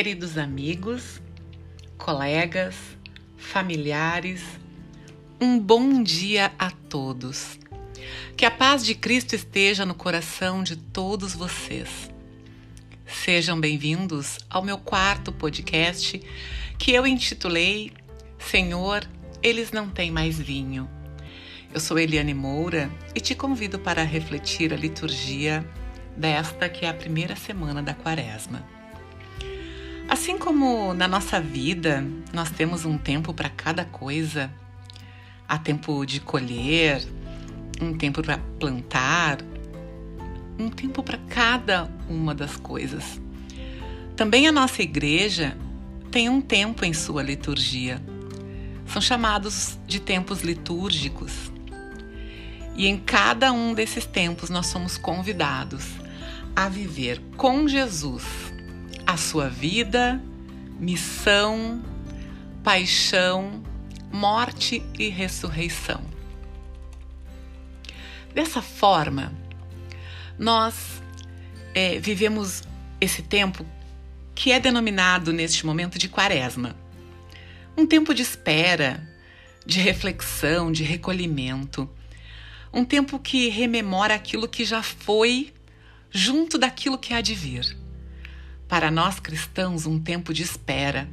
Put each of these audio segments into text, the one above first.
Queridos amigos, colegas, familiares, um bom dia a todos. Que a paz de Cristo esteja no coração de todos vocês. Sejam bem-vindos ao meu quarto podcast que eu intitulei Senhor, eles não têm mais vinho. Eu sou Eliane Moura e te convido para refletir a liturgia desta que é a primeira semana da Quaresma. Assim como na nossa vida nós temos um tempo para cada coisa, há tempo de colher, um tempo para plantar, um tempo para cada uma das coisas. Também a nossa igreja tem um tempo em sua liturgia. São chamados de tempos litúrgicos. E em cada um desses tempos nós somos convidados a viver com Jesus a sua vida, missão, paixão, morte e ressurreição. Dessa forma, nós é, vivemos esse tempo que é denominado neste momento de quaresma. Um tempo de espera, de reflexão, de recolhimento. Um tempo que rememora aquilo que já foi, junto daquilo que há de vir. Para nós cristãos, um tempo de espera.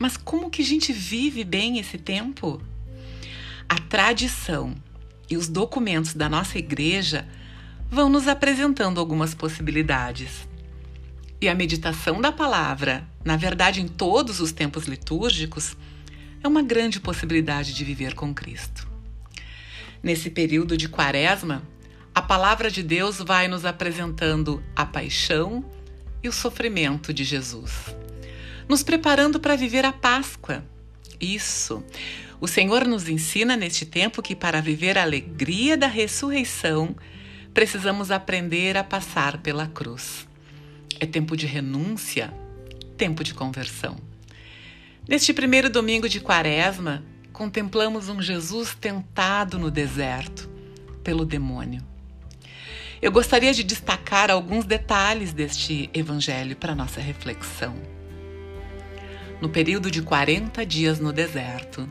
Mas como que a gente vive bem esse tempo? A tradição e os documentos da nossa igreja vão nos apresentando algumas possibilidades. E a meditação da palavra, na verdade, em todos os tempos litúrgicos, é uma grande possibilidade de viver com Cristo. Nesse período de quaresma, a palavra de Deus vai nos apresentando a paixão e o sofrimento de Jesus, nos preparando para viver a Páscoa. Isso. O Senhor nos ensina neste tempo que para viver a alegria da ressurreição, precisamos aprender a passar pela cruz. É tempo de renúncia, tempo de conversão. Neste primeiro domingo de Quaresma, contemplamos um Jesus tentado no deserto pelo demônio. Eu gostaria de destacar alguns detalhes deste evangelho para nossa reflexão. No período de 40 dias no deserto,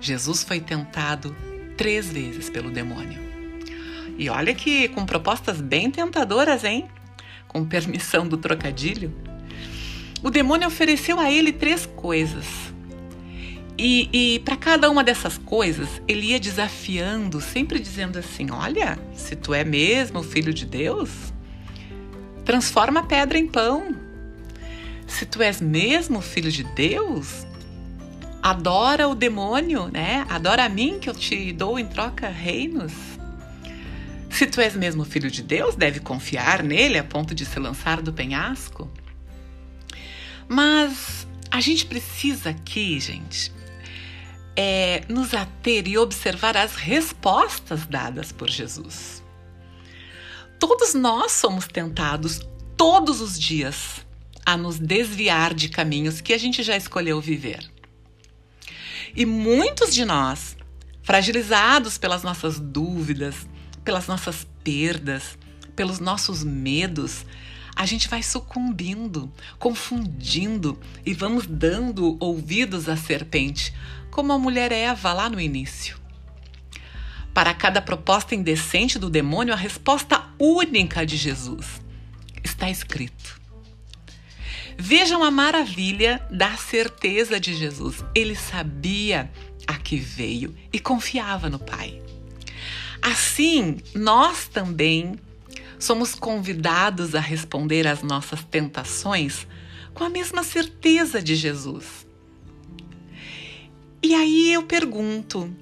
Jesus foi tentado três vezes pelo demônio. E olha que com propostas bem tentadoras, hein? Com permissão do trocadilho. O demônio ofereceu a ele três coisas e, e para cada uma dessas coisas, ele ia desafiando, sempre dizendo assim: Olha, se tu é mesmo filho de Deus, transforma a pedra em pão. Se tu és mesmo filho de Deus, adora o demônio, né? Adora a mim que eu te dou em troca reinos. Se tu és mesmo filho de Deus, deve confiar nele a ponto de se lançar do penhasco. Mas a gente precisa aqui, gente, é nos ater e observar as respostas dadas por Jesus. Todos nós somos tentados todos os dias a nos desviar de caminhos que a gente já escolheu viver. E muitos de nós, fragilizados pelas nossas dúvidas, pelas nossas perdas, pelos nossos medos, a gente vai sucumbindo, confundindo e vamos dando ouvidos à serpente, como a mulher Eva lá no início. Para cada proposta indecente do demônio, a resposta única de Jesus está escrito. Vejam a maravilha da certeza de Jesus. Ele sabia a que veio e confiava no Pai. Assim, nós também somos convidados a responder às nossas tentações com a mesma certeza de Jesus. E aí eu pergunto: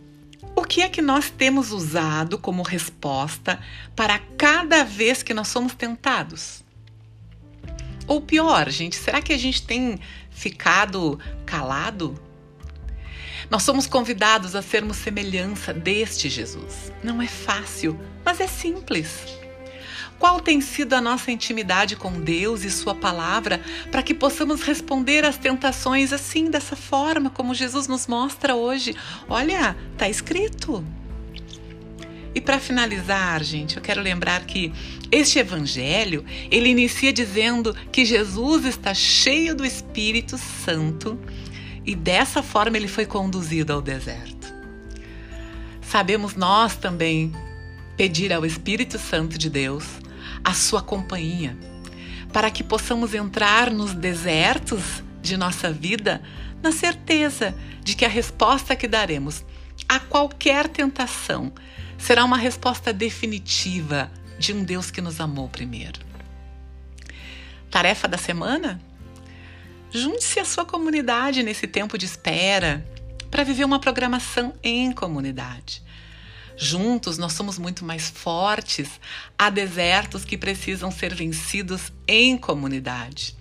o que é que nós temos usado como resposta para cada vez que nós somos tentados? Ou pior, gente, será que a gente tem ficado calado? Nós somos convidados a sermos semelhança deste Jesus. Não é fácil, mas é simples. Qual tem sido a nossa intimidade com Deus e Sua palavra para que possamos responder às tentações assim, dessa forma, como Jesus nos mostra hoje? Olha, está escrito. E para finalizar, gente, eu quero lembrar que este evangelho, ele inicia dizendo que Jesus está cheio do Espírito Santo e dessa forma ele foi conduzido ao deserto. Sabemos nós também pedir ao Espírito Santo de Deus a sua companhia, para que possamos entrar nos desertos de nossa vida na certeza de que a resposta que daremos a qualquer tentação será uma resposta definitiva de um Deus que nos amou primeiro. Tarefa da semana? Junte-se à sua comunidade nesse tempo de espera para viver uma programação em comunidade. Juntos nós somos muito mais fortes. Há desertos que precisam ser vencidos em comunidade.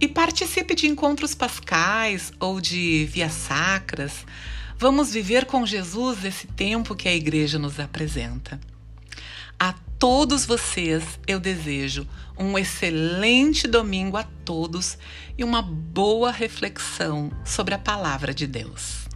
E participe de encontros pascais ou de vias sacras. Vamos viver com Jesus esse tempo que a igreja nos apresenta. A todos vocês eu desejo um excelente domingo a todos e uma boa reflexão sobre a palavra de Deus.